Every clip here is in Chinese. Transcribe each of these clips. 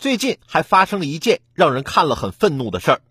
最近还发生了一件让人看了很愤怒的事儿。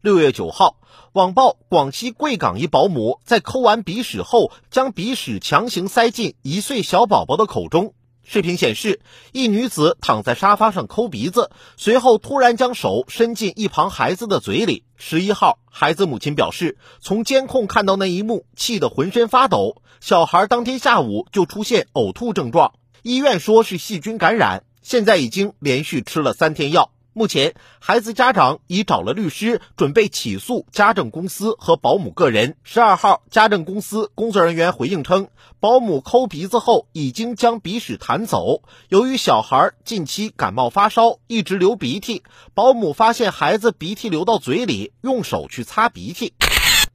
六月九号，网曝广西贵港一保姆在抠完鼻屎后，将鼻屎强行塞进一岁小宝宝的口中。视频显示，一女子躺在沙发上抠鼻子，随后突然将手伸进一旁孩子的嘴里。十一号，孩子母亲表示，从监控看到那一幕，气得浑身发抖。小孩当天下午就出现呕吐症状，医院说是细菌感染，现在已经连续吃了三天药。目前，孩子家长已找了律师，准备起诉家政公司和保姆个人。十二号，家政公司工作人员回应称，保姆抠鼻子后已经将鼻屎弹走。由于小孩近期感冒发烧，一直流鼻涕，保姆发现孩子鼻涕流到嘴里，用手去擦鼻涕。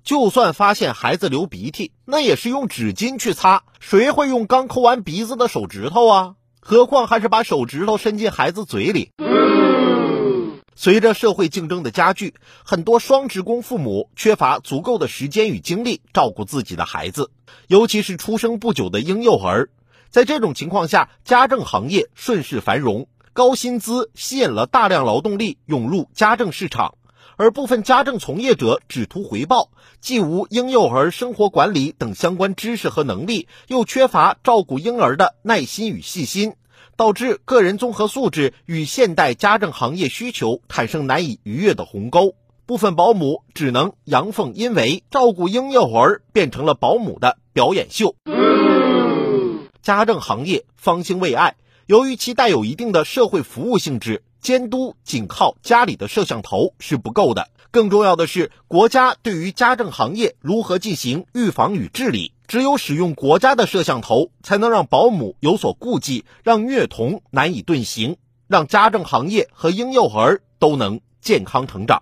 就算发现孩子流鼻涕，那也是用纸巾去擦，谁会用刚抠完鼻子的手指头啊？何况还是把手指头伸进孩子嘴里。随着社会竞争的加剧，很多双职工父母缺乏足够的时间与精力照顾自己的孩子，尤其是出生不久的婴幼儿。在这种情况下，家政行业顺势繁荣，高薪资吸引了大量劳动力涌入家政市场，而部分家政从业者只图回报，既无婴幼儿生活管理等相关知识和能力，又缺乏照顾婴儿的耐心与细心。导致个人综合素质与现代家政行业需求产生难以逾越的鸿沟，部分保姆只能阳奉阴违，照顾婴幼儿变成了保姆的表演秀。家政行业方兴未艾，由于其带有一定的社会服务性质，监督仅靠家里的摄像头是不够的。更重要的是，国家对于家政行业如何进行预防与治理？只有使用国家的摄像头，才能让保姆有所顾忌，让虐童难以遁形，让家政行业和婴幼儿都能健康成长。